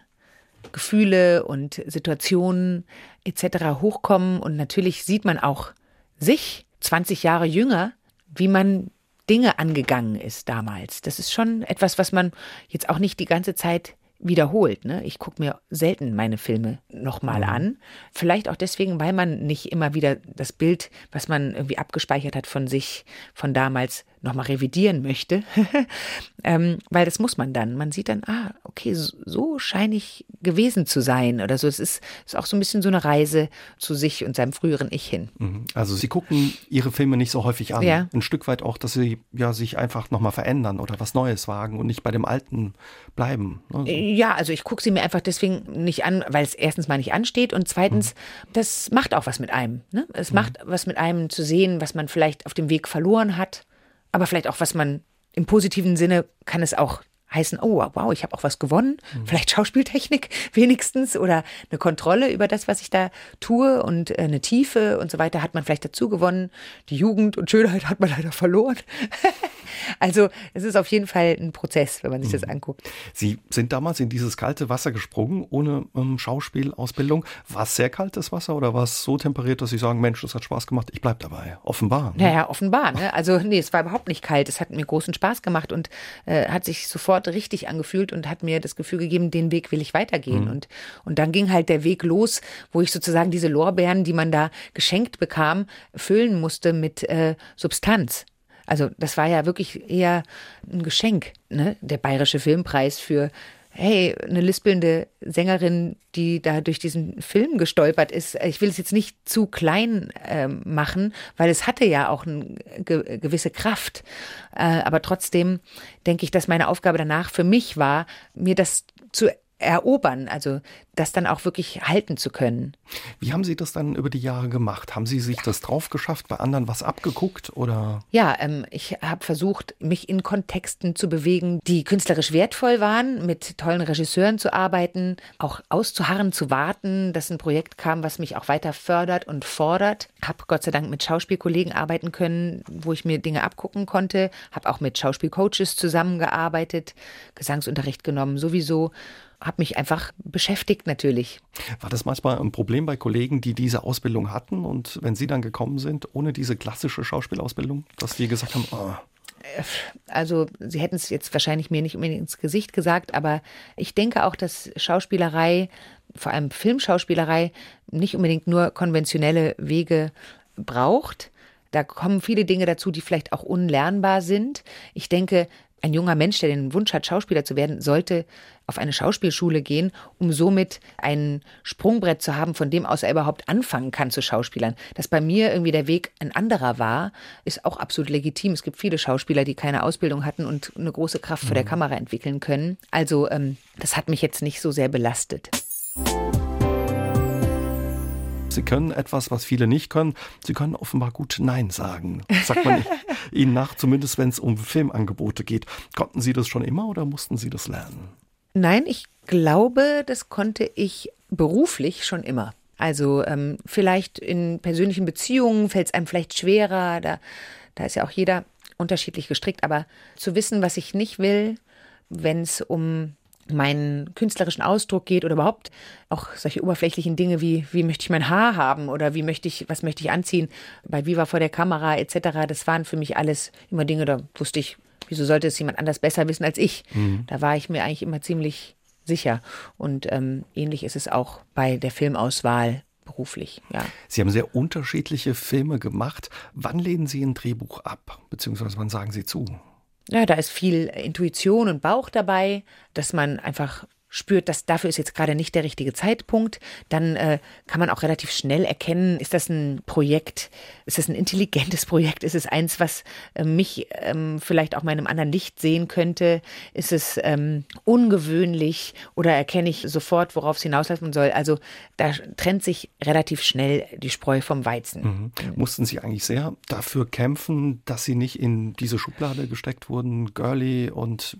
Gefühle und Situationen etc. hochkommen. Und natürlich sieht man auch sich 20 Jahre jünger, wie man Dinge angegangen ist damals. Das ist schon etwas, was man jetzt auch nicht die ganze Zeit wiederholt. Ne? Ich gucke mir selten meine Filme nochmal mhm. an. Vielleicht auch deswegen, weil man nicht immer wieder das Bild, was man irgendwie abgespeichert hat von sich, von damals, nochmal revidieren möchte. ähm, weil das muss man dann. Man sieht dann, ah, okay, so, so scheine ich gewesen zu sein oder so. Es ist, ist auch so ein bisschen so eine Reise zu sich und seinem früheren Ich hin. Mhm. Also Sie gucken Ihre Filme nicht so häufig an. Ja. Ein Stück weit auch, dass Sie ja sich einfach nochmal verändern oder was Neues wagen und nicht bei dem Alten bleiben. Ne? So. Ja, also ich gucke sie mir einfach deswegen nicht an, weil es erstens mal nicht ansteht und zweitens, mhm. das macht auch was mit einem. Ne? Es mhm. macht was mit einem zu sehen, was man vielleicht auf dem Weg verloren hat aber vielleicht auch, was man im positiven Sinne kann es auch heißen, oh wow, ich habe auch was gewonnen, mhm. vielleicht Schauspieltechnik wenigstens oder eine Kontrolle über das, was ich da tue und äh, eine Tiefe und so weiter hat man vielleicht dazu gewonnen. Die Jugend und Schönheit hat man leider verloren. Also es ist auf jeden Fall ein Prozess, wenn man sich das mhm. anguckt. Sie sind damals in dieses kalte Wasser gesprungen, ohne ähm, Schauspielausbildung. War es sehr kaltes Wasser oder war es so temperiert, dass Sie sagen, Mensch, das hat Spaß gemacht, ich bleibe dabei? Offenbar. Ne? Naja, offenbar. Ne? Also nee, es war überhaupt nicht kalt. Es hat mir großen Spaß gemacht und äh, hat sich sofort richtig angefühlt und hat mir das Gefühl gegeben, den Weg will ich weitergehen. Mhm. Und, und dann ging halt der Weg los, wo ich sozusagen diese Lorbeeren, die man da geschenkt bekam, füllen musste mit äh, Substanz. Also das war ja wirklich eher ein Geschenk, ne? der Bayerische Filmpreis für hey, eine lispelnde Sängerin, die da durch diesen Film gestolpert ist. Ich will es jetzt nicht zu klein äh, machen, weil es hatte ja auch eine ge gewisse Kraft. Äh, aber trotzdem denke ich, dass meine Aufgabe danach für mich war, mir das zu erobern, also das dann auch wirklich halten zu können. Wie haben Sie das dann über die Jahre gemacht? Haben Sie sich das drauf geschafft, bei anderen was abgeguckt oder? Ja, ähm, ich habe versucht, mich in Kontexten zu bewegen, die künstlerisch wertvoll waren, mit tollen Regisseuren zu arbeiten, auch auszuharren, zu warten, dass ein Projekt kam, was mich auch weiter fördert und fordert. Habe Gott sei Dank mit Schauspielkollegen arbeiten können, wo ich mir Dinge abgucken konnte. Habe auch mit Schauspielcoaches zusammengearbeitet, Gesangsunterricht genommen, sowieso habe mich einfach beschäftigt natürlich. War das manchmal ein Problem bei Kollegen, die diese Ausbildung hatten und wenn sie dann gekommen sind, ohne diese klassische Schauspielausbildung, dass die gesagt haben, oh. Also, Sie hätten es jetzt wahrscheinlich mir nicht unbedingt ins Gesicht gesagt, aber ich denke auch, dass Schauspielerei, vor allem Filmschauspielerei, nicht unbedingt nur konventionelle Wege braucht. Da kommen viele Dinge dazu, die vielleicht auch unlernbar sind. Ich denke, ein junger Mensch, der den Wunsch hat, Schauspieler zu werden, sollte auf eine Schauspielschule gehen, um somit ein Sprungbrett zu haben, von dem aus er überhaupt anfangen kann zu Schauspielern. Dass bei mir irgendwie der Weg ein anderer war, ist auch absolut legitim. Es gibt viele Schauspieler, die keine Ausbildung hatten und eine große Kraft vor der mhm. Kamera entwickeln können. Also ähm, das hat mich jetzt nicht so sehr belastet. Sie können etwas, was viele nicht können. Sie können offenbar gut Nein sagen. Sagt man Ihnen nach, zumindest wenn es um Filmangebote geht. Konnten Sie das schon immer oder mussten Sie das lernen? Nein, ich glaube, das konnte ich beruflich schon immer. Also ähm, vielleicht in persönlichen Beziehungen fällt es einem vielleicht schwerer. Da, da ist ja auch jeder unterschiedlich gestrickt. Aber zu wissen, was ich nicht will, wenn es um meinen künstlerischen Ausdruck geht oder überhaupt auch solche oberflächlichen Dinge wie wie möchte ich mein Haar haben oder wie möchte ich was möchte ich anziehen bei Viva vor der Kamera etc. Das waren für mich alles immer Dinge, da wusste ich, wieso sollte es jemand anders besser wissen als ich? Mhm. Da war ich mir eigentlich immer ziemlich sicher und ähm, ähnlich ist es auch bei der Filmauswahl beruflich. Ja. Sie haben sehr unterschiedliche Filme gemacht. Wann lehnen Sie ein Drehbuch ab, beziehungsweise wann sagen Sie zu? Ja, da ist viel Intuition und Bauch dabei, dass man einfach spürt, dass dafür ist jetzt gerade nicht der richtige Zeitpunkt, dann äh, kann man auch relativ schnell erkennen, ist das ein Projekt, ist das ein intelligentes Projekt, ist es eins, was äh, mich ähm, vielleicht auch mal in einem anderen Licht sehen könnte, ist es ähm, ungewöhnlich oder erkenne ich sofort, worauf es hinauslaufen soll. Also da trennt sich relativ schnell die Spreu vom Weizen. Mhm. Mussten Sie eigentlich sehr dafür kämpfen, dass Sie nicht in diese Schublade gesteckt wurden, girly und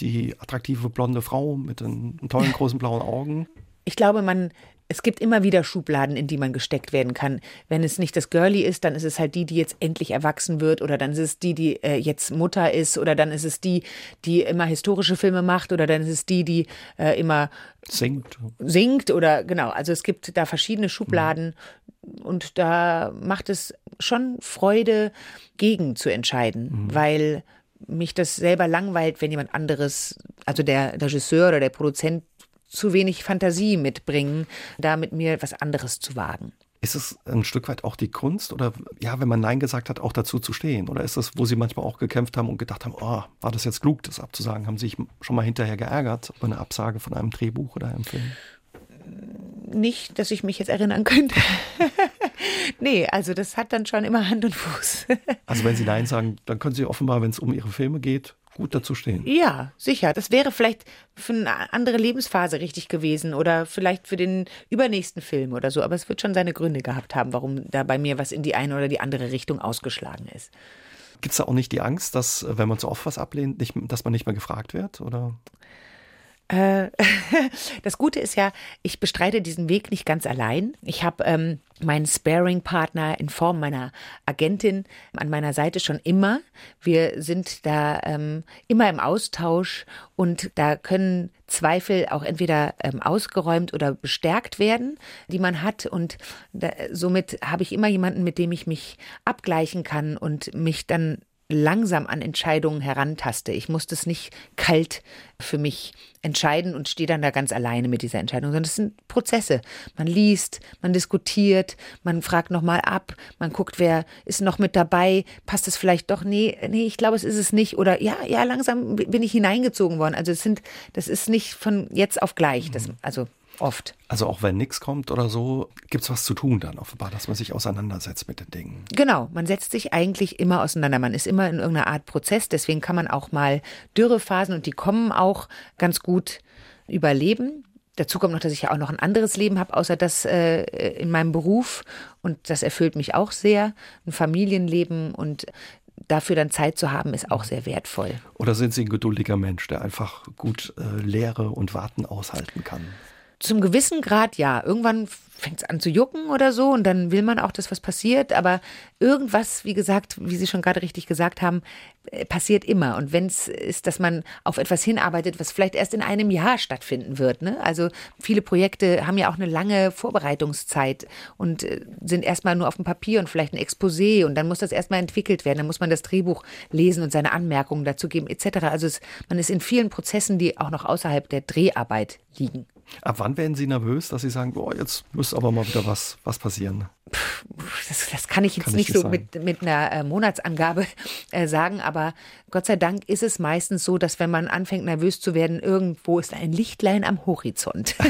die attraktive blonde Frau mit den tollen großen blauen Augen. Ich glaube, man, es gibt immer wieder Schubladen, in die man gesteckt werden kann. Wenn es nicht das Girlie ist, dann ist es halt die, die jetzt endlich erwachsen wird, oder dann ist es die, die äh, jetzt Mutter ist, oder dann ist es die, die immer historische Filme macht, oder dann ist es die, die äh, immer singt. Singt oder genau. Also es gibt da verschiedene Schubladen mhm. und da macht es schon Freude, gegen zu entscheiden, mhm. weil mich das selber langweilt, wenn jemand anderes, also der Regisseur oder der Produzent, zu wenig Fantasie mitbringen, da mit mir was anderes zu wagen. Ist es ein Stück weit auch die Kunst oder ja, wenn man Nein gesagt hat, auch dazu zu stehen? Oder ist das, wo Sie manchmal auch gekämpft haben und gedacht haben, oh, war das jetzt klug, das abzusagen? Haben Sie sich schon mal hinterher geärgert über eine Absage von einem Drehbuch oder einem Film? Nicht, dass ich mich jetzt erinnern könnte. nee, also das hat dann schon immer Hand und Fuß. also wenn Sie Nein sagen, dann können Sie offenbar, wenn es um Ihre Filme geht, gut dazu stehen. Ja, sicher. Das wäre vielleicht für eine andere Lebensphase richtig gewesen oder vielleicht für den übernächsten Film oder so. Aber es wird schon seine Gründe gehabt haben, warum da bei mir was in die eine oder die andere Richtung ausgeschlagen ist. Gibt es da auch nicht die Angst, dass, wenn man so oft was ablehnt, nicht, dass man nicht mehr gefragt wird? Oder? Äh, das Gute ist ja, ich bestreite diesen Weg nicht ganz allein. Ich habe ähm, meinen Sparing-Partner in Form meiner Agentin an meiner Seite schon immer. Wir sind da ähm, immer im Austausch und da können Zweifel auch entweder ähm, ausgeräumt oder bestärkt werden, die man hat. Und da, somit habe ich immer jemanden, mit dem ich mich abgleichen kann und mich dann langsam an Entscheidungen herantaste. Ich muss das nicht kalt für mich entscheiden und stehe dann da ganz alleine mit dieser Entscheidung, sondern es sind Prozesse. Man liest, man diskutiert, man fragt nochmal ab, man guckt, wer ist noch mit dabei, passt es vielleicht doch, nee, nee, ich glaube, es ist es nicht oder ja, ja, langsam bin ich hineingezogen worden. Also es sind, das ist nicht von jetzt auf gleich, das, also Oft. Also auch wenn nichts kommt oder so, gibt es was zu tun dann offenbar, dass man sich auseinandersetzt mit den Dingen. Genau, man setzt sich eigentlich immer auseinander. Man ist immer in irgendeiner Art Prozess. Deswegen kann man auch mal Dürrephasen und die kommen auch ganz gut überleben. Dazu kommt noch, dass ich ja auch noch ein anderes Leben habe, außer das äh, in meinem Beruf. Und das erfüllt mich auch sehr. Ein Familienleben und dafür dann Zeit zu haben, ist auch sehr wertvoll. Oder sind Sie ein geduldiger Mensch, der einfach gut äh, Lehre und Warten aushalten kann? Zum gewissen Grad ja. Irgendwann fängt es an zu jucken oder so und dann will man auch, dass was passiert. Aber irgendwas, wie gesagt, wie Sie schon gerade richtig gesagt haben, äh, passiert immer. Und wenn es ist, dass man auf etwas hinarbeitet, was vielleicht erst in einem Jahr stattfinden wird. Ne? Also viele Projekte haben ja auch eine lange Vorbereitungszeit und äh, sind erstmal nur auf dem Papier und vielleicht ein Exposé und dann muss das erstmal entwickelt werden. Dann muss man das Drehbuch lesen und seine Anmerkungen dazu geben etc. Also es, man ist in vielen Prozessen, die auch noch außerhalb der Dreharbeit liegen. Ab wann werden Sie nervös, dass Sie sagen, boah, jetzt muss aber mal wieder was, was passieren? Das, das kann ich jetzt kann nicht ich so mit, mit einer äh, Monatsangabe äh, sagen, aber Gott sei Dank ist es meistens so, dass wenn man anfängt nervös zu werden, irgendwo ist ein Lichtlein am Horizont.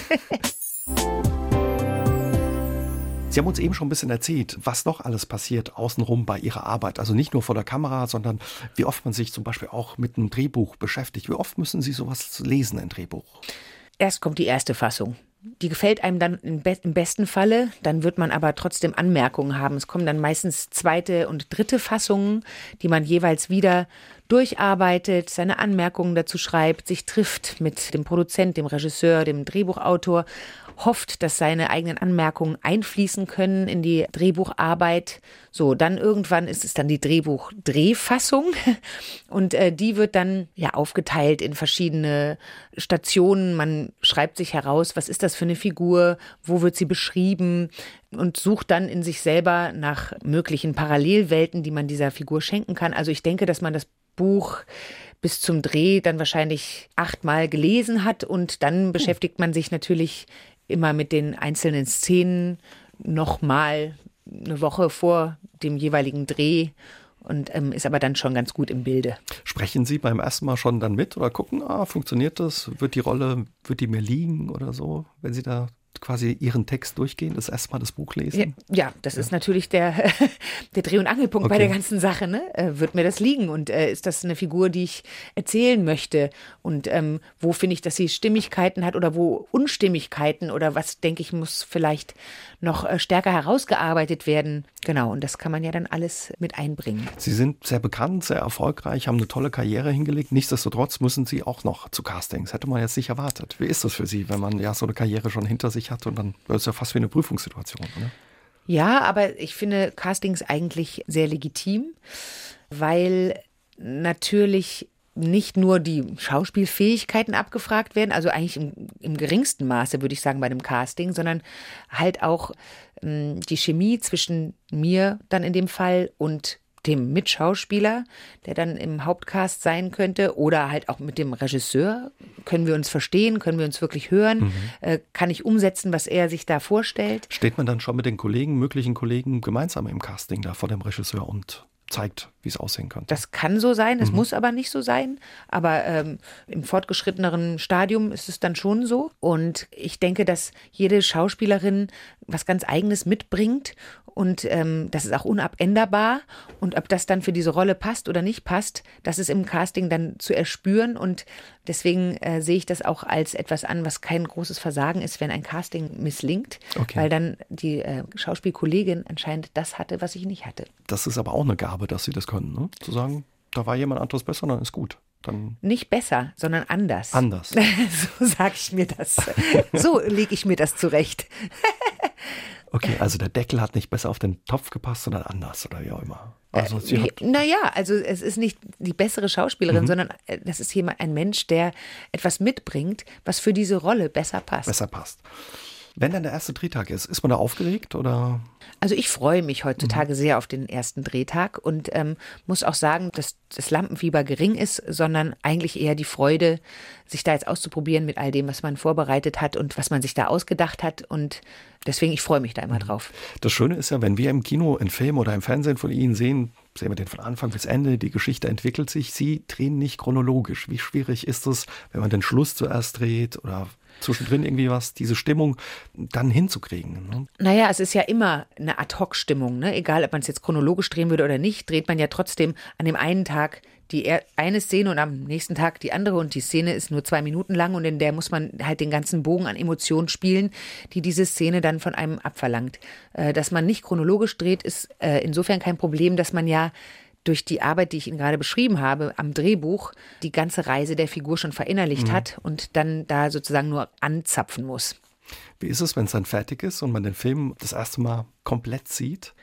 Sie haben uns eben schon ein bisschen erzählt, was noch alles passiert außenrum bei Ihrer Arbeit. Also nicht nur vor der Kamera, sondern wie oft man sich zum Beispiel auch mit einem Drehbuch beschäftigt. Wie oft müssen Sie sowas lesen, ein Drehbuch? Erst kommt die erste Fassung. Die gefällt einem dann im, besten Falle, dann wird man aber trotzdem Anmerkungen haben. Es kommen dann meistens zweite und dritte Fassungen, die man jeweils wieder durcharbeitet, seine Anmerkungen dazu schreibt, sich trifft mit dem Produzent, dem Regisseur, dem Drehbuchautor hofft, dass seine eigenen Anmerkungen einfließen können in die Drehbucharbeit. So, dann irgendwann ist es dann die Drehbuch-Drehfassung und äh, die wird dann ja aufgeteilt in verschiedene Stationen. Man schreibt sich heraus, was ist das für eine Figur, wo wird sie beschrieben und sucht dann in sich selber nach möglichen Parallelwelten, die man dieser Figur schenken kann. Also ich denke, dass man das Buch bis zum Dreh dann wahrscheinlich achtmal gelesen hat und dann beschäftigt man sich natürlich immer mit den einzelnen Szenen nochmal eine Woche vor dem jeweiligen Dreh und ähm, ist aber dann schon ganz gut im Bilde. Sprechen Sie beim ersten Mal schon dann mit oder gucken, ah, funktioniert das? Wird die Rolle, wird die mir liegen oder so, wenn Sie da quasi Ihren Text durchgehen, das erstmal das Buch lesen? Ja, ja das ja. ist natürlich der, der Dreh- und Angelpunkt okay. bei der ganzen Sache. Ne? Äh, wird mir das liegen und äh, ist das eine Figur, die ich erzählen möchte? Und ähm, wo finde ich, dass sie Stimmigkeiten hat oder wo Unstimmigkeiten oder was, denke ich, muss vielleicht noch äh, stärker herausgearbeitet werden? Genau, und das kann man ja dann alles mit einbringen. Sie sind sehr bekannt, sehr erfolgreich, haben eine tolle Karriere hingelegt. Nichtsdestotrotz müssen Sie auch noch zu Castings. Hätte man jetzt nicht erwartet. Wie ist das für Sie, wenn man ja so eine Karriere schon hinter sich hat und dann wird es ja fast wie eine Prüfungssituation, oder? Ja, aber ich finde Castings eigentlich sehr legitim, weil natürlich nicht nur die Schauspielfähigkeiten abgefragt werden, also eigentlich im, im geringsten Maße, würde ich sagen, bei einem Casting, sondern halt auch ähm, die Chemie zwischen mir dann in dem Fall und dem Mitschauspieler, der dann im Hauptcast sein könnte, oder halt auch mit dem Regisseur. Können wir uns verstehen? Können wir uns wirklich hören? Mhm. Äh, kann ich umsetzen, was er sich da vorstellt? Steht man dann schon mit den Kollegen, möglichen Kollegen gemeinsam im Casting da vor dem Regisseur und zeigt, wie es aussehen könnte. Das kann so sein, es mhm. muss aber nicht so sein. Aber ähm, im fortgeschritteneren Stadium ist es dann schon so. Und ich denke, dass jede Schauspielerin was ganz Eigenes mitbringt und ähm, das ist auch unabänderbar. Und ob das dann für diese Rolle passt oder nicht passt, das ist im Casting dann zu erspüren. Und deswegen äh, sehe ich das auch als etwas an, was kein großes Versagen ist, wenn ein Casting misslingt, okay. weil dann die äh, Schauspielkollegin anscheinend das hatte, was ich nicht hatte. Das ist aber auch eine Gabe, dass sie das können, ne? zu sagen, da war jemand anderes besser, dann ist gut. Dann nicht besser, sondern anders. Anders. so sage ich mir das. So lege ich mir das zurecht. Okay, also der Deckel hat nicht besser auf den Topf gepasst, sondern anders oder wie auch immer. Also sie äh, naja, also es ist nicht die bessere Schauspielerin, mhm. sondern äh, das ist jemand, ein Mensch, der etwas mitbringt, was für diese Rolle besser passt. Besser passt. Wenn dann der erste Drehtag ist, ist man da aufgeregt oder? Also ich freue mich heutzutage mhm. sehr auf den ersten Drehtag und ähm, muss auch sagen, dass das Lampenfieber gering ist, sondern eigentlich eher die Freude, sich da jetzt auszuprobieren mit all dem, was man vorbereitet hat und was man sich da ausgedacht hat. Und deswegen, ich freue mich da immer mhm. drauf. Das Schöne ist ja, wenn wir im Kino, im Film oder im Fernsehen von Ihnen sehen, sehen wir den von Anfang bis Ende, die Geschichte entwickelt sich, Sie drehen nicht chronologisch. Wie schwierig ist es, wenn man den Schluss zuerst dreht oder zwischendrin irgendwie was, diese Stimmung dann hinzukriegen. Ne? Naja, es ist ja immer eine Ad-Hoc-Stimmung. Ne? Egal, ob man es jetzt chronologisch drehen würde oder nicht, dreht man ja trotzdem an dem einen Tag die eine Szene und am nächsten Tag die andere und die Szene ist nur zwei Minuten lang und in der muss man halt den ganzen Bogen an Emotionen spielen, die diese Szene dann von einem abverlangt. Äh, dass man nicht chronologisch dreht, ist äh, insofern kein Problem, dass man ja durch die Arbeit, die ich Ihnen gerade beschrieben habe, am Drehbuch die ganze Reise der Figur schon verinnerlicht mhm. hat und dann da sozusagen nur anzapfen muss. Wie ist es, wenn es dann fertig ist und man den Film das erste Mal komplett sieht?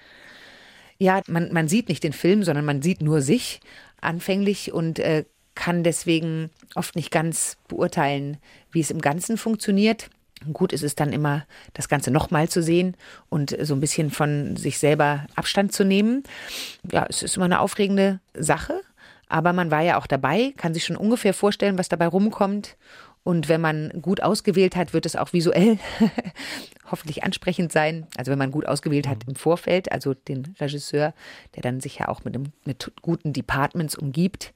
Ja, man, man sieht nicht den Film, sondern man sieht nur sich anfänglich und äh, kann deswegen oft nicht ganz beurteilen, wie es im Ganzen funktioniert. Gut ist es dann immer, das Ganze nochmal zu sehen und so ein bisschen von sich selber Abstand zu nehmen. Ja, es ist immer eine aufregende Sache, aber man war ja auch dabei, kann sich schon ungefähr vorstellen, was dabei rumkommt. Und wenn man gut ausgewählt hat, wird es auch visuell hoffentlich ansprechend sein. Also wenn man gut ausgewählt hat im Vorfeld, also den Regisseur, der dann sich ja auch mit, einem, mit guten Departments umgibt,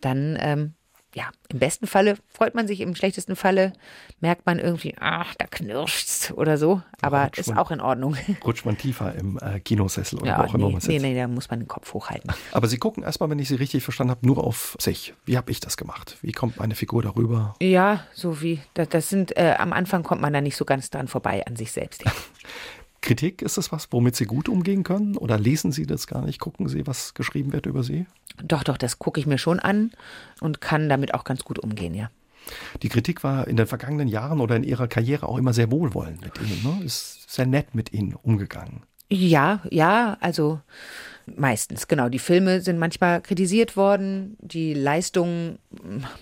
dann ähm, ja, im besten Falle freut man sich, im schlechtesten Falle merkt man irgendwie, ach, da knirscht's oder so. Aber rutscht ist man, auch in Ordnung. Rutscht man tiefer im äh, Kinosessel oder ja, auch immer nee, nee, nee, da muss man den Kopf hochhalten. Aber Sie gucken erstmal, wenn ich Sie richtig verstanden habe, nur auf sich. Wie habe ich das gemacht? Wie kommt meine Figur darüber? Ja, so wie, das, das sind, äh, am Anfang kommt man da nicht so ganz dran vorbei an sich selbst. Kritik, ist das was, womit Sie gut umgehen können? Oder lesen Sie das gar nicht? Gucken Sie, was geschrieben wird über Sie? Doch, doch, das gucke ich mir schon an und kann damit auch ganz gut umgehen, ja. Die Kritik war in den vergangenen Jahren oder in Ihrer Karriere auch immer sehr wohlwollend mit Ihnen, ne? ist sehr nett mit Ihnen umgegangen. Ja, ja, also Meistens, genau. Die Filme sind manchmal kritisiert worden, die Leistungen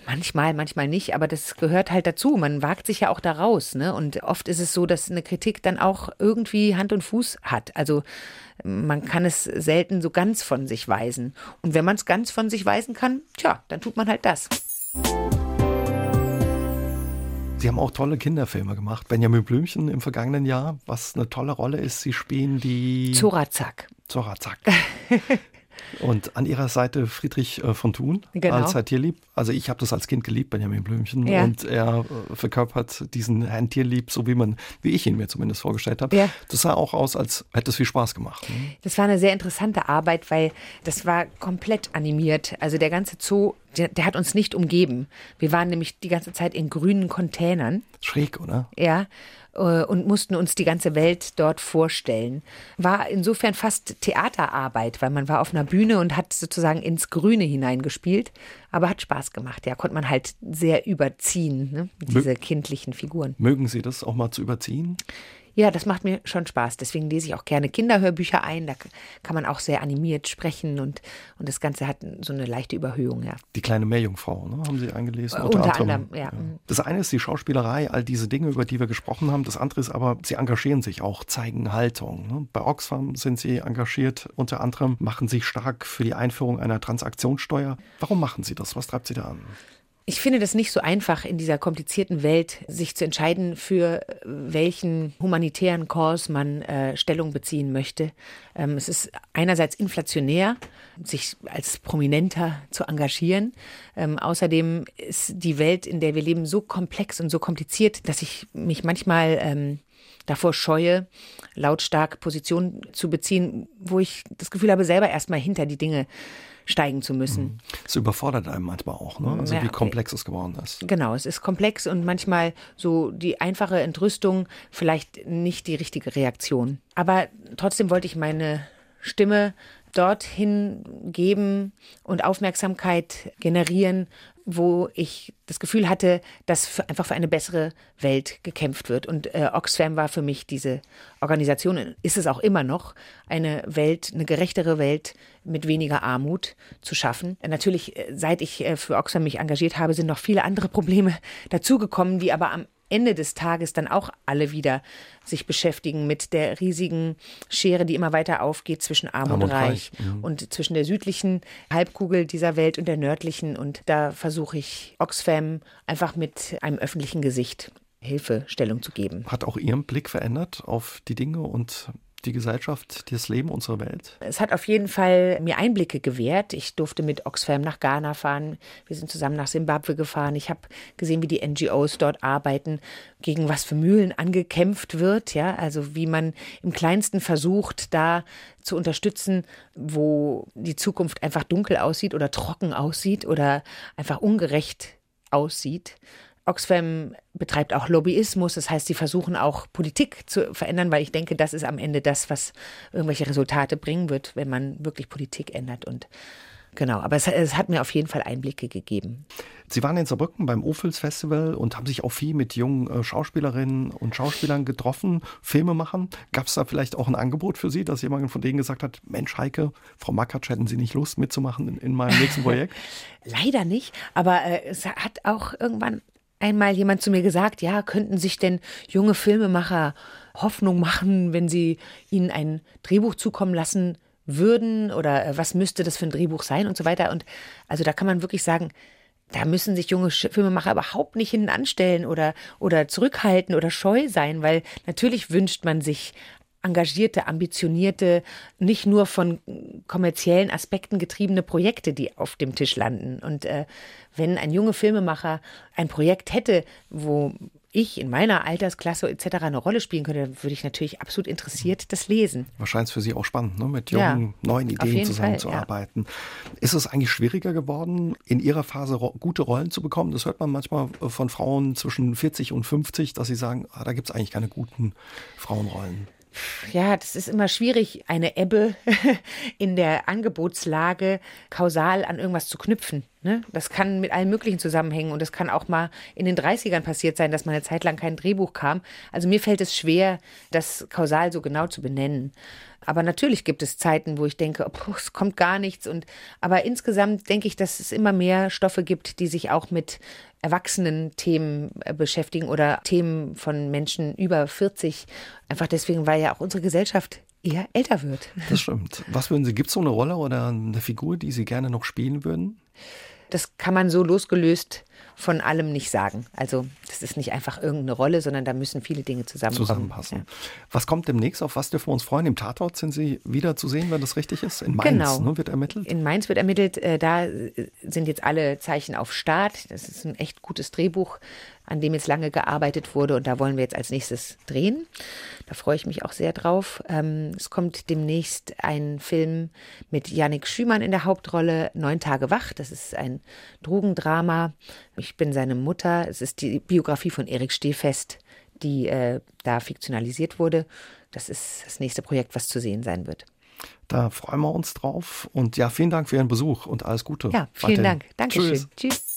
manchmal, manchmal nicht, aber das gehört halt dazu. Man wagt sich ja auch da raus. Ne? Und oft ist es so, dass eine Kritik dann auch irgendwie Hand und Fuß hat. Also man kann es selten so ganz von sich weisen. Und wenn man es ganz von sich weisen kann, tja, dann tut man halt das. Sie haben auch tolle Kinderfilme gemacht. Benjamin Blümchen im vergangenen Jahr, was eine tolle Rolle ist. Sie spielen die. Zorazak. Zorazak. Und an ihrer Seite Friedrich äh, von Thun genau. als Herr Tierlieb. Also ich habe das als Kind geliebt, Benjamin Blümchen. Ja. Und er äh, verkörpert diesen Herrn Tierlieb, so wie man, wie ich ihn mir zumindest vorgestellt habe. Ja. Das sah auch aus, als hätte es viel Spaß gemacht. Ne? Das war eine sehr interessante Arbeit, weil das war komplett animiert. Also der ganze Zoo, der, der hat uns nicht umgeben. Wir waren nämlich die ganze Zeit in grünen Containern. Schräg, oder? Ja. Äh, und mussten uns die ganze Welt dort vorstellen. War insofern fast Theaterarbeit, weil man war auf einer Bühne und hat sozusagen ins Grüne hineingespielt, aber hat Spaß gemacht. Ja, konnte man halt sehr überziehen, ne? diese Mö kindlichen Figuren. Mögen Sie das auch mal zu überziehen? Ja, das macht mir schon Spaß. Deswegen lese ich auch gerne Kinderhörbücher ein. Da kann man auch sehr animiert sprechen und, und das Ganze hat so eine leichte Überhöhung, ja. Die kleine Meerjungfrau, ne, haben Sie eingelesen? Unter, unter anderem, ja. Mhm. Das eine ist die Schauspielerei, all diese Dinge, über die wir gesprochen haben. Das andere ist aber, Sie engagieren sich auch, zeigen Haltung. Ne? Bei Oxfam sind Sie engagiert, unter anderem machen Sie stark für die Einführung einer Transaktionssteuer. Warum machen Sie das? Was treibt Sie da an? Ich finde das nicht so einfach in dieser komplizierten Welt, sich zu entscheiden, für welchen humanitären Kurs man äh, Stellung beziehen möchte. Ähm, es ist einerseits inflationär, sich als Prominenter zu engagieren. Ähm, außerdem ist die Welt, in der wir leben, so komplex und so kompliziert, dass ich mich manchmal ähm, davor scheue, lautstark Position zu beziehen, wo ich das Gefühl habe, selber erstmal hinter die Dinge steigen zu müssen. Es überfordert einem manchmal auch, ne? also ja, wie komplex es geworden ist. Genau, es ist komplex und manchmal so die einfache Entrüstung vielleicht nicht die richtige Reaktion. Aber trotzdem wollte ich meine Stimme dorthin geben und Aufmerksamkeit generieren, wo ich das Gefühl hatte, dass für, einfach für eine bessere Welt gekämpft wird. Und äh, Oxfam war für mich diese Organisation, ist es auch immer noch, eine Welt, eine gerechtere Welt mit weniger Armut zu schaffen. Natürlich, äh, seit ich äh, für Oxfam mich engagiert habe, sind noch viele andere Probleme dazugekommen, die aber am Ende des Tages dann auch alle wieder sich beschäftigen mit der riesigen Schere, die immer weiter aufgeht zwischen Arm, Arm und, Reich, Reich. Mhm. und zwischen der südlichen Halbkugel dieser Welt und der nördlichen. Und da versuche ich Oxfam einfach mit einem öffentlichen Gesicht Hilfestellung zu geben. Hat auch Ihren Blick verändert auf die Dinge und die Gesellschaft, das Leben unserer Welt? Es hat auf jeden Fall mir Einblicke gewährt. Ich durfte mit Oxfam nach Ghana fahren. Wir sind zusammen nach Simbabwe gefahren. Ich habe gesehen, wie die NGOs dort arbeiten, gegen was für Mühlen angekämpft wird. Ja, also wie man im Kleinsten versucht, da zu unterstützen, wo die Zukunft einfach dunkel aussieht oder trocken aussieht oder einfach ungerecht aussieht. Oxfam betreibt auch Lobbyismus, das heißt, sie versuchen auch Politik zu verändern, weil ich denke, das ist am Ende das, was irgendwelche Resultate bringen wird, wenn man wirklich Politik ändert. Und genau, aber es, es hat mir auf jeden Fall Einblicke gegeben. Sie waren in Saarbrücken beim Ophels Festival und haben sich auch viel mit jungen äh, Schauspielerinnen und Schauspielern getroffen, Filme machen. Gab es da vielleicht auch ein Angebot für Sie, dass jemand von denen gesagt hat, Mensch Heike, Frau Makatsch, hätten Sie nicht Lust mitzumachen in, in meinem nächsten Projekt? Leider nicht, aber äh, es hat auch irgendwann einmal jemand zu mir gesagt, ja, könnten sich denn junge Filmemacher Hoffnung machen, wenn sie ihnen ein Drehbuch zukommen lassen würden oder äh, was müsste das für ein Drehbuch sein und so weiter. Und also da kann man wirklich sagen, da müssen sich junge Filmemacher überhaupt nicht hinten anstellen oder, oder zurückhalten oder scheu sein, weil natürlich wünscht man sich engagierte, ambitionierte, nicht nur von kommerziellen Aspekten getriebene Projekte, die auf dem Tisch landen. Und äh, wenn ein junger Filmemacher ein Projekt hätte, wo ich in meiner Altersklasse etc. eine Rolle spielen könnte, dann würde ich natürlich absolut interessiert das lesen. Wahrscheinlich für Sie auch spannend, ne? mit jungen, ja, neuen Ideen zusammenzuarbeiten. Ja. Ist es eigentlich schwieriger geworden, in Ihrer Phase gute Rollen zu bekommen? Das hört man manchmal von Frauen zwischen 40 und 50, dass sie sagen, ah, da gibt es eigentlich keine guten Frauenrollen ja, das ist immer schwierig, eine Ebbe in der Angebotslage kausal an irgendwas zu knüpfen. Ne? Das kann mit allen möglichen zusammenhängen und das kann auch mal in den 30ern passiert sein, dass mal eine Zeit lang kein Drehbuch kam. Also mir fällt es schwer, das kausal so genau zu benennen. Aber natürlich gibt es Zeiten, wo ich denke, oh, es kommt gar nichts. Und aber insgesamt denke ich, dass es immer mehr Stoffe gibt, die sich auch mit erwachsenen Themen äh, beschäftigen oder Themen von Menschen über 40. Einfach deswegen, weil ja auch unsere Gesellschaft eher älter wird. Das stimmt. Was würden Sie, gibt es so eine Rolle oder eine Figur, die Sie gerne noch spielen würden? Das kann man so losgelöst von allem nicht sagen. Also das ist nicht einfach irgendeine Rolle, sondern da müssen viele Dinge zusammenpassen. Ja. Was kommt demnächst? Auf was dürfen wir uns freuen? Im Tatort sind Sie wieder zu sehen, wenn das richtig ist? In Mainz genau. ne, wird ermittelt? In Mainz wird ermittelt. Äh, da sind jetzt alle Zeichen auf Start. Das ist ein echt gutes Drehbuch an dem jetzt lange gearbeitet wurde und da wollen wir jetzt als nächstes drehen. Da freue ich mich auch sehr drauf. Ähm, es kommt demnächst ein Film mit Yannick Schümann in der Hauptrolle, Neun Tage wach. Das ist ein Drogendrama. Ich bin seine Mutter. Es ist die Biografie von Erik Stehfest, die äh, da fiktionalisiert wurde. Das ist das nächste Projekt, was zu sehen sein wird. Da freuen wir uns drauf. Und ja, vielen Dank für Ihren Besuch und alles Gute. Ja, vielen. Dank. Dankeschön. Tschüss. Tschüss.